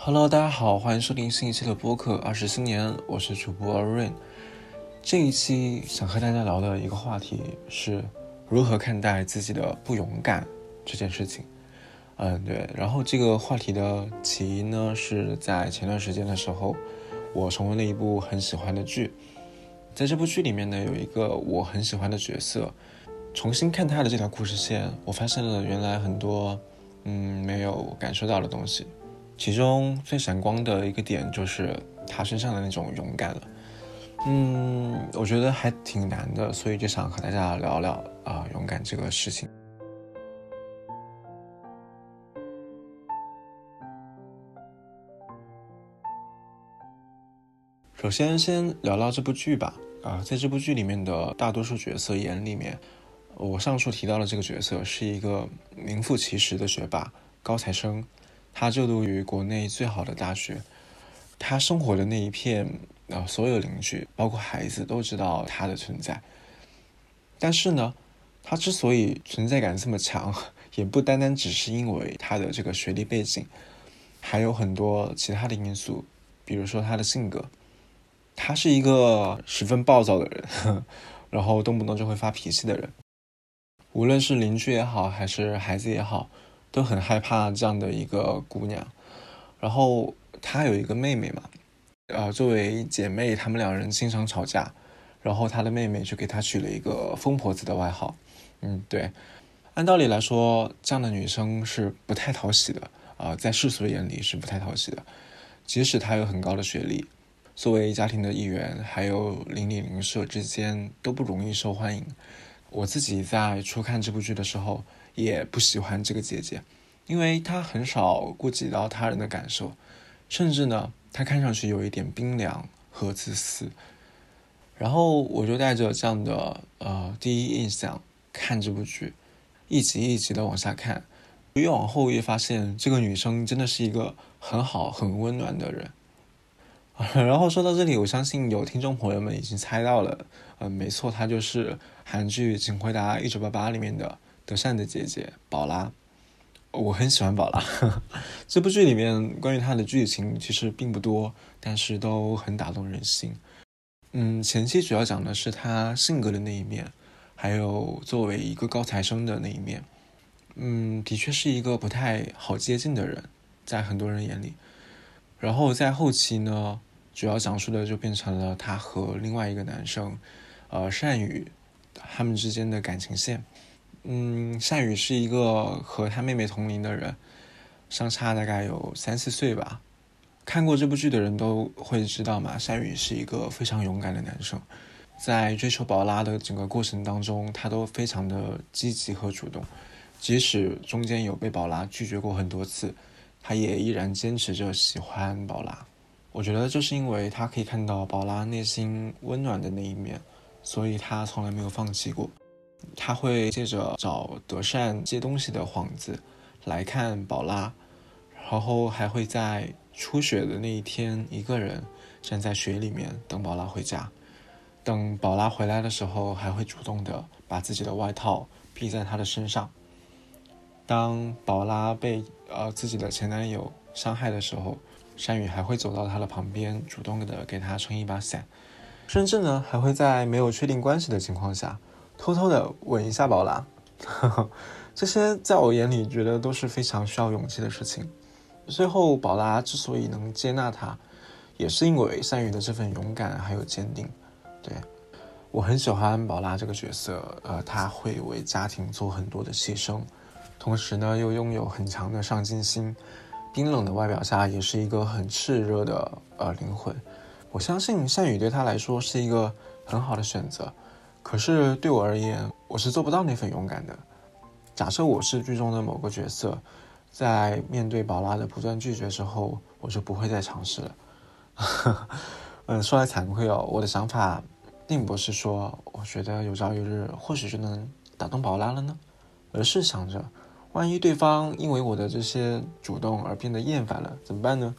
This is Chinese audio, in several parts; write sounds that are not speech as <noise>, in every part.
Hello，大家好，欢迎收听新一期的播客《二十新年》，我是主播 Rain。这一期想和大家聊的一个话题是如何看待自己的不勇敢这件事情。嗯，对。然后这个话题的起因呢，是在前段时间的时候，我重温了一部很喜欢的剧。在这部剧里面呢，有一个我很喜欢的角色。重新看他的这条故事线，我发现了原来很多嗯没有感受到的东西。其中最闪光的一个点就是他身上的那种勇敢了，嗯，我觉得还挺难的，所以就想和大家聊聊啊勇敢这个事情。首先，先聊聊这部剧吧。啊，在这部剧里面的大多数角色眼里面，我上述提到的这个角色是一个名副其实的学霸、高材生。他就读于国内最好的大学，他生活的那一片，啊，所有邻居，包括孩子都知道他的存在。但是呢，他之所以存在感这么强，也不单单只是因为他的这个学历背景，还有很多其他的因素，比如说他的性格。他是一个十分暴躁的人，<laughs> 然后动不动就会发脾气的人。无论是邻居也好，还是孩子也好。都很害怕这样的一个姑娘，然后她有一个妹妹嘛，呃，作为姐妹，她们两人经常吵架，然后她的妹妹就给她取了一个“疯婆子”的外号。嗯，对，按道理来说，这样的女生是不太讨喜的啊，在世俗眼里是不太讨喜的，即使她有很高的学历，作为家庭的一员，还有邻里邻舍之间都不容易受欢迎。我自己在初看这部剧的时候。也不喜欢这个姐姐，因为她很少顾及到他人的感受，甚至呢，她看上去有一点冰凉和自私。然后我就带着这样的呃第一印象看这部剧，一集一集的往下看，越往后越发现这个女生真的是一个很好很温暖的人。<laughs> 然后说到这里，我相信有听众朋友们已经猜到了，呃，没错，她就是韩剧《请回答一九八八》里面的。德善的姐姐宝拉，我很喜欢宝拉。<laughs> 这部剧里面关于她的剧情其实并不多，但是都很打动人心。嗯，前期主要讲的是她性格的那一面，还有作为一个高材生的那一面。嗯，的确是一个不太好接近的人，在很多人眼里。然后在后期呢，主要讲述的就变成了她和另外一个男生，呃，善宇他们之间的感情线。嗯，善宇是一个和他妹妹同龄的人，相差大概有三四岁吧。看过这部剧的人都会知道嘛，善宇是一个非常勇敢的男生，在追求宝拉的整个过程当中，他都非常的积极和主动，即使中间有被宝拉拒绝过很多次，他也依然坚持着喜欢宝拉。我觉得就是因为他可以看到宝拉内心温暖的那一面，所以他从来没有放弃过。他会借着找德善借东西的幌子来看宝拉，然后还会在初雪的那一天一个人站在雪里面等宝拉回家。等宝拉回来的时候，还会主动的把自己的外套披在她的身上。当宝拉被呃自己的前男友伤害的时候，山雨还会走到她的旁边，主动的给她撑一把伞，甚至呢还会在没有确定关系的情况下。偷偷的吻一下宝拉，<laughs> 这些在我眼里觉得都是非常需要勇气的事情。最后，宝拉之所以能接纳他，也是因为善宇的这份勇敢还有坚定。对我很喜欢宝拉这个角色，呃，他会为家庭做很多的牺牲，同时呢又拥有很强的上进心，冰冷的外表下也是一个很炽热的呃灵魂。我相信善宇对他来说是一个很好的选择。可是对我而言，我是做不到那份勇敢的。假设我是剧中的某个角色，在面对宝拉的不断拒绝之后，我就不会再尝试了。嗯，<laughs> 说来惭愧哦，我的想法并不是说我觉得有朝一日或许就能打动宝拉了呢，而是想着，万一对方因为我的这些主动而变得厌烦了，怎么办呢？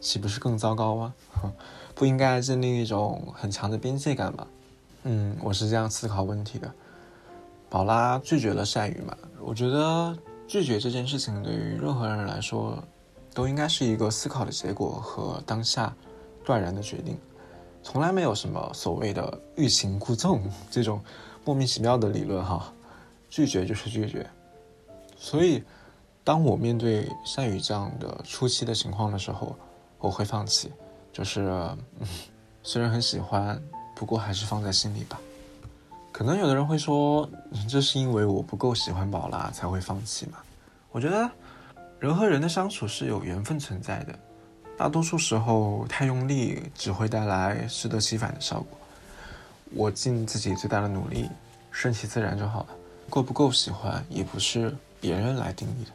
岂不是更糟糕吗？<laughs> 不应该建立一种很强的边界感吗？嗯，我是这样思考问题的。宝拉拒绝了善宇嘛？我觉得拒绝这件事情对于任何人来说都应该是一个思考的结果和当下断然的决定，从来没有什么所谓的欲擒故纵 <laughs> 这种莫名其妙的理论哈，拒绝就是拒绝。所以，当我面对善宇这样的初期的情况的时候，我会放弃，就是 <laughs> 虽然很喜欢，不过还是放在心里吧。可能有的人会说，这是因为我不够喜欢宝拉才会放弃嘛？我觉得。人和人的相处是有缘分存在的，大多数时候太用力只会带来适得其反的效果。我尽自己最大的努力，顺其自然就好了。够不够喜欢也不是别人来定义的。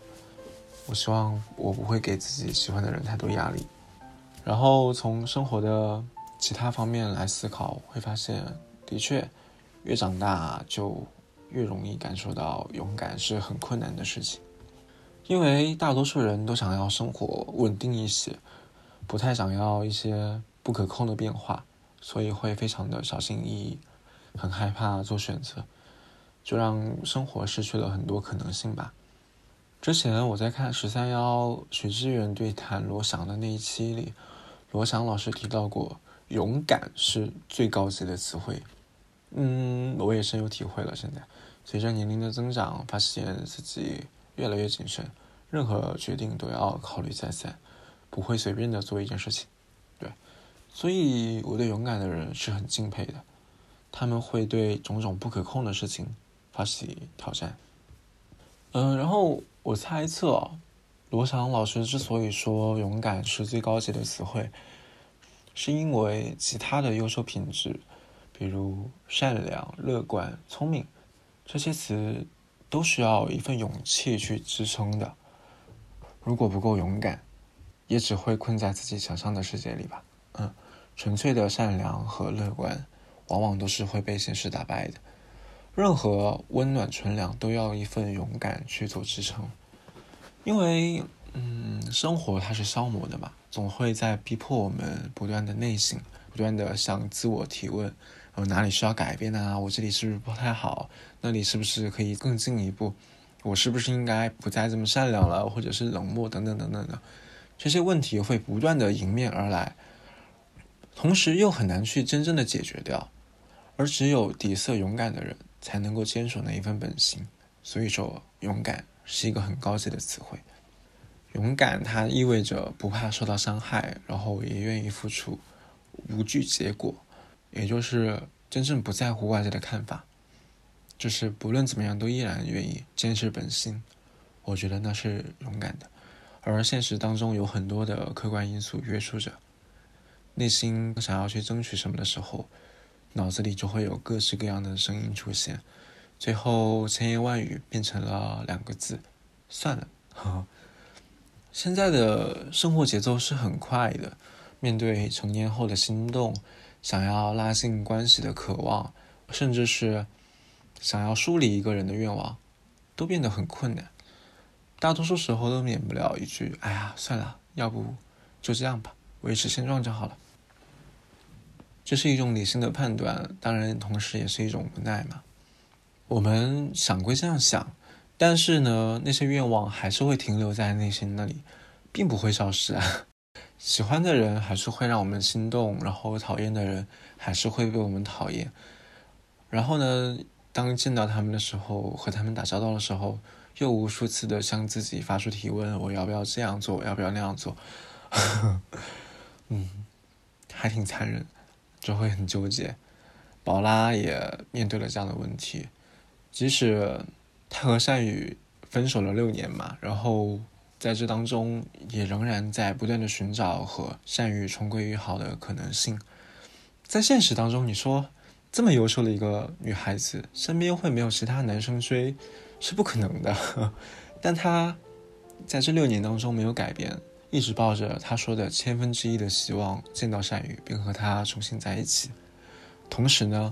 我希望我不会给自己喜欢的人太多压力。然后从生活的其他方面来思考，会发现的确，越长大就越容易感受到勇敢是很困难的事情。因为大多数人都想要生活稳定一些，不太想要一些不可控的变化，所以会非常的小心翼翼，很害怕做选择，就让生活失去了很多可能性吧。之前我在看十三幺许知远对谈罗翔的那一期里，罗翔老师提到过，勇敢是最高级的词汇。嗯，我也深有体会了。现在随着年龄的增长，发现自己。越来越谨慎，任何决定都要考虑再三，不会随便的做一件事情。对，所以我对勇敢的人是很敬佩的，他们会对种种不可控的事情发起挑战。嗯，然后我猜测，罗翔老师之所以说勇敢是最高级的词汇，是因为其他的优秀品质，比如善良、乐观、聪明这些词。都需要一份勇气去支撑的。如果不够勇敢，也只会困在自己想象的世界里吧。嗯，纯粹的善良和乐观，往往都是会被现实打败的。任何温暖纯良都要一份勇敢去做支撑。因为，嗯，生活它是消磨的嘛，总会在逼迫我们不断的内省，不断的向自我提问。我哪里需要改变呢？我这里是不是不太好？那里是不是可以更进一步？我是不是应该不再这么善良了，或者是冷漠等等等等的？这些问题会不断的迎面而来，同时又很难去真正的解决掉。而只有底色勇敢的人，才能够坚守那一份本心。所以说，勇敢是一个很高级的词汇。勇敢它意味着不怕受到伤害，然后也愿意付出，无惧结果。也就是真正不在乎外界的看法，就是不论怎么样都依然愿意坚持本心，我觉得那是勇敢的。而现实当中有很多的客观因素约束着，内心想要去争取什么的时候，脑子里就会有各式各样的声音出现，最后千言万语变成了两个字：算了。<laughs> 现在的生活节奏是很快的，面对成年后的心动。想要拉近关系的渴望，甚至是想要梳理一个人的愿望，都变得很困难。大多数时候都免不了一句：“哎呀，算了，要不就这样吧，维持现状就好了。”这是一种理性的判断，当然同时也是一种无奈嘛。我们想归这样想，但是呢，那些愿望还是会停留在内心那里，并不会消失啊。<laughs> 喜欢的人还是会让我们心动，然后讨厌的人还是会被我们讨厌。然后呢，当见到他们的时候，和他们打交道的时候，又无数次的向自己发出提问：我要不要这样做？我要不要那样做？<laughs> 嗯，还挺残忍，就会很纠结。宝拉也面对了这样的问题，即使他和善宇分手了六年嘛，然后。在这当中，也仍然在不断的寻找和善宇重归于好的可能性。在现实当中，你说这么优秀的一个女孩子，身边会没有其他男生追，是不可能的。<laughs> 但她在这六年当中没有改变，一直抱着她说的千分之一的希望见到善宇，并和他重新在一起。同时呢，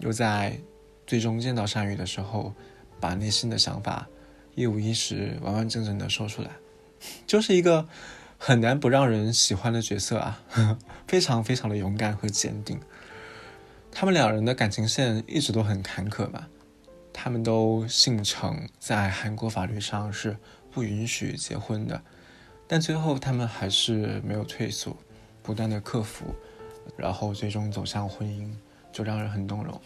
又在最终见到善宇的时候，把内心的想法一五一十、完完整整的说出来。就是一个很难不让人喜欢的角色啊，<laughs> 非常非常的勇敢和坚定。他们两人的感情线一直都很坎坷嘛，他们都姓程，在韩国法律上是不允许结婚的。但最后他们还是没有退缩，不断的克服，然后最终走向婚姻，就让人很动容。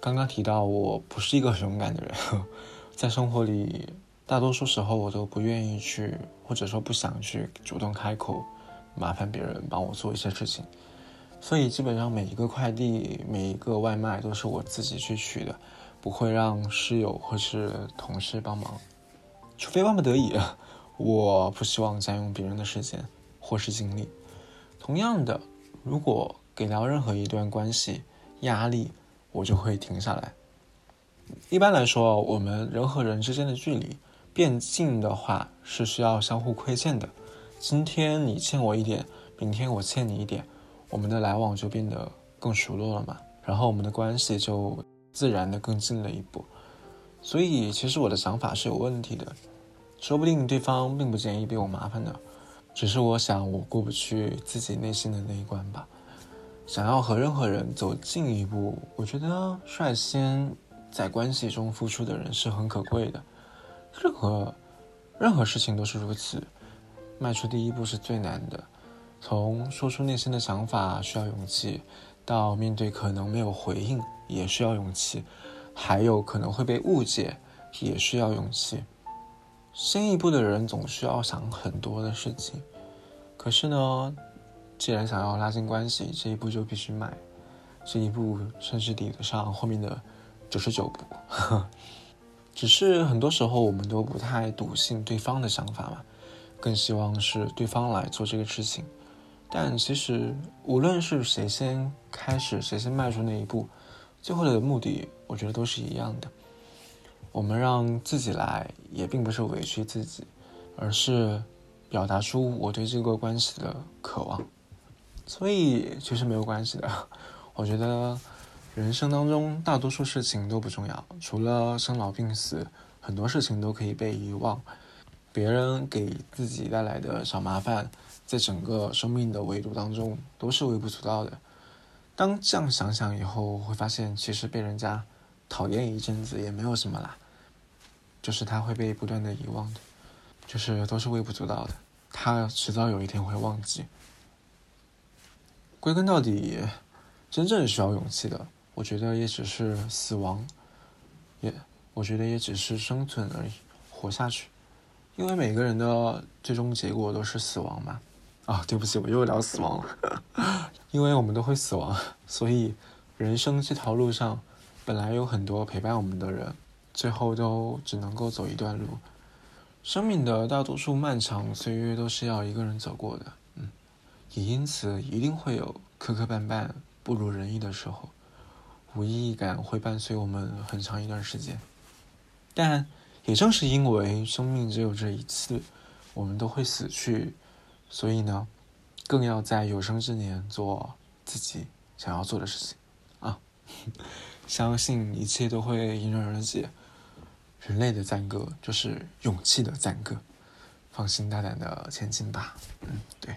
刚刚提到我不是一个很勇敢的人，<laughs> 在生活里，大多数时候我都不愿意去，或者说不想去主动开口，麻烦别人帮我做一些事情，所以基本上每一个快递、每一个外卖都是我自己去取的，不会让室友或是同事帮忙，除非万不得已，<laughs> 我不希望占用别人的时间或是精力。同样的，如果给到任何一段关系压力。我就会停下来。一般来说，我们人和人之间的距离变近的话，是需要相互亏欠的。今天你欠我一点，明天我欠你一点，我们的来往就变得更熟络了嘛。然后我们的关系就自然的更近了一步。所以，其实我的想法是有问题的。说不定对方并不介意被我麻烦的，只是我想我过不去自己内心的那一关吧。想要和任何人走近一步，我觉得率先在关系中付出的人是很可贵的。任何任何事情都是如此，迈出第一步是最难的。从说出内心的想法需要勇气，到面对可能没有回应也需要勇气，还有可能会被误解也需要勇气。先一步的人总需要想很多的事情，可是呢？既然想要拉近关系，这一步就必须迈，这一步甚至抵得上后面的九十九步。<laughs> 只是很多时候我们都不太笃信对方的想法嘛，更希望是对方来做这个事情。但其实无论是谁先开始，谁先迈出那一步，最后的目的我觉得都是一样的。我们让自己来，也并不是委屈自己，而是表达出我对这个关系的渴望。所以其实没有关系的，<laughs> 我觉得人生当中大多数事情都不重要，除了生老病死，很多事情都可以被遗忘。别人给自己带来的小麻烦，在整个生命的维度当中都是微不足道的。当这样想想以后，会发现其实被人家讨厌一阵子也没有什么啦，就是他会被不断的遗忘的，就是都是微不足道的，他迟早有一天会忘记。归根到底，真正需要勇气的，我觉得也只是死亡，也我觉得也只是生存而已，活下去。因为每个人的最终结果都是死亡嘛。啊，对不起，我又聊死亡了。<laughs> 因为我们都会死亡，所以人生这条路上，本来有很多陪伴我们的人，最后都只能够走一段路。生命的大多数漫长岁月都是要一个人走过的。也因此，一定会有磕磕绊绊、不如人意的时候，无意义感会伴随我们很长一段时间。但也正是因为生命只有这一次，我们都会死去，所以呢，更要在有生之年做自己想要做的事情啊！<laughs> 相信一切都会迎刃而解。人类的赞歌就是勇气的赞歌，放心大胆的前进吧。嗯，对。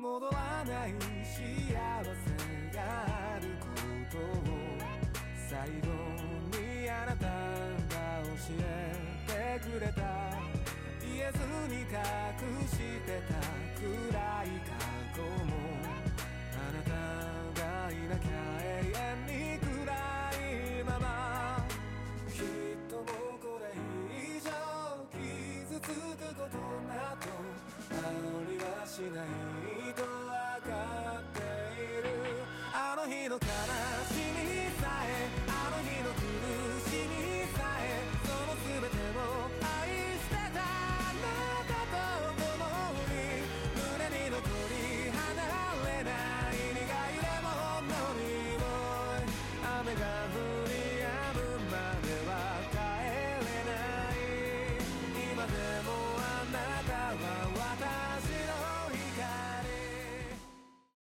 戻らない幸せがあることを最後にあなたが教えてくれた。言えずに隠してた暗い過去もあなたがいなきゃ永遠に暗いまま。きっともうこれ以上傷つくことなどありはしない。cara.